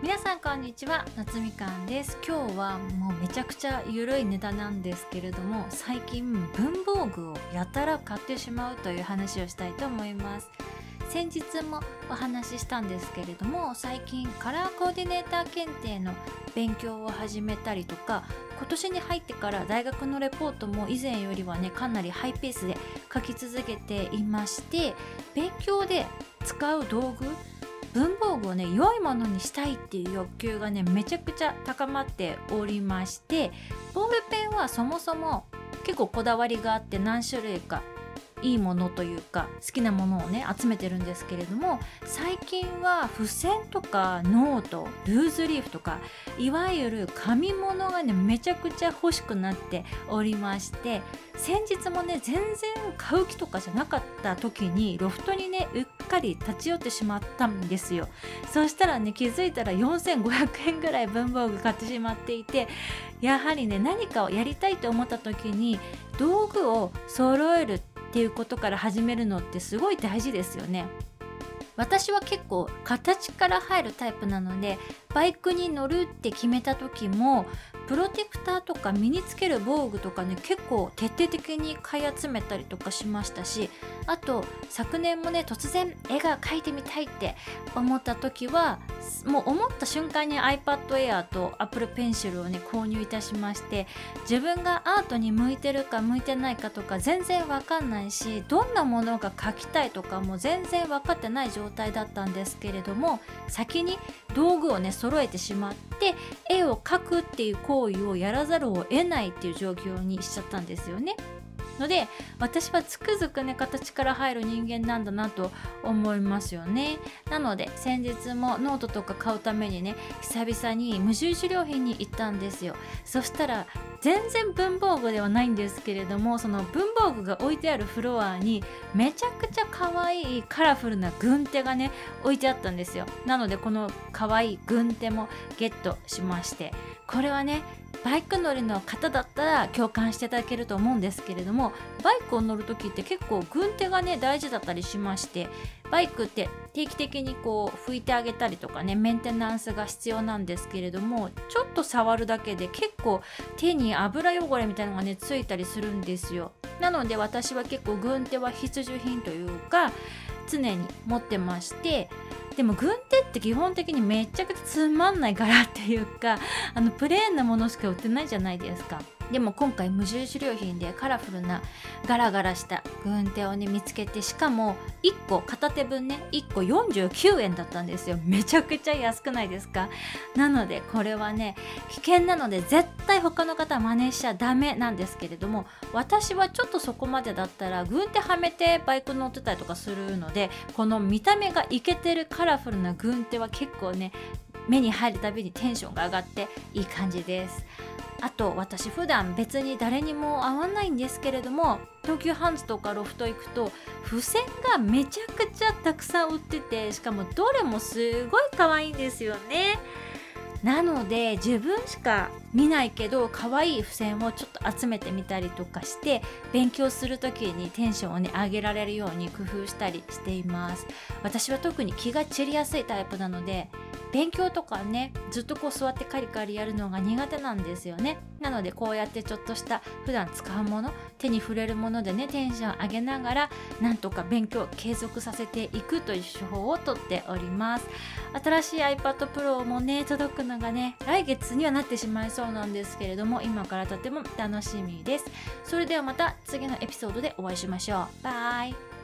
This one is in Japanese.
皆さんこんにちは夏みかんです。今日はもうめちゃくちゃゆるいネタなんですけれども最近文房具をやたら買ってしまうという話をしたいと思います。先日もお話ししたんですけれども最近カラーコーディネーター検定の勉強を始めたりとか今年に入ってから大学のレポートも以前よりはねかなりハイペースで書き続けていまして勉強で使う道具文房具をね良いものにしたいっていう欲求がねめちゃくちゃ高まっておりましてボールペンはそもそも結構こだわりがあって何種類かいいものというか好きなものをね集めてるんですけれども最近は付箋とかノートルーズリーフとかいわゆる紙物がねめちゃくちゃ欲しくなっておりまして先日もね全然買う気とかじゃなかった時にロフトにねうっかり立ち寄ってしまったんですよ。そしたらね気づいたら4500円ぐらい文房具買ってしまっていてやはりね何かをやりたいと思った時に道具を揃えるってっていうことから始めるのってすごい大事ですよね。私は結構形から入るタイプなのでバイクに乗るって決めた時もプロテクターとか身につける防具とかね結構徹底的に買い集めたりとかしましたしあと昨年もね突然絵が描いてみたいって思った時はもう思った瞬間に iPad Air と Apple Pencil をね購入いたしまして自分がアートに向いてるか向いてないかとか全然わかんないしどんなものが描きたいとかも全然分かってない状態だったんですけれども先に道具をね揃揃えてしまって絵を描くっていう行為をやらざるを得ないっていう状況にしちゃったんですよね。ので私はつくづくね形から入る人間なんだなと思いますよね。なので先日もノートとか買うためにね久々に無印良品に行ったんですよ。そしたら全然文房具ではないんですけれどもその文房具が置いてあるフロアにめちゃくちゃ可愛いカラフルな軍手がね置いてあったんですよ。なのでこの可愛い軍手もゲットしましてこれはねバイク乗りの方だったら共感していただけると思うんですけれどもバイクを乗る時って結構軍手がね大事だったりしましてバイクって定期的にこう拭いてあげたりとかねメンテナンスが必要なんですけれどもちょっと触るだけで結構手に油汚れみたいなのがねついたりするんですよ。なので私は結構軍手は必需品というか常に持ってましてでも軍手って基本的にめちゃくちゃつまんない柄っていうかあのプレーンなものしか売ってないじゃないですか。でも今回無印良品でカラフルなガラガラした軍手をね見つけてしかも1個片手分ね1個49円だったんですよ。めちゃくちゃ安くないですか？なのでこれはね危険なので絶対他の方は真似しちゃダメなんですけれども私はちょっとそこまでだったら軍手はめてバイク乗ってたりとかするのでこの見た目がイケてるカラフルな軍手は結構ね目に入るたびにテンションが上がっていい感じです。あと私普段別に誰にも会わないんですけれども東急ハンズとかロフト行くと付箋がめちゃくちゃたくさん売っててしかもどれもすごい可愛いんですよね。なので自分しか見ないけど可愛い付箋をちょっと集めてみたりとかして勉強する時にテンションをね上げられるように工夫したりしています。私は特に気が散りやすいタイプなので勉強とかねずっとこう座ってカリカリやるのが苦手なんですよね。なのでこうやってちょっとした普段使うもの手に触れるものでねテンション上げながらなんとか勉強継続させていくという手法をとっております。新しい iPad Pro もね届くのがね来月にはなってしまいそうなんですけれども今からとても楽しみです。それではまた次のエピソードでお会いしましょう。バイ。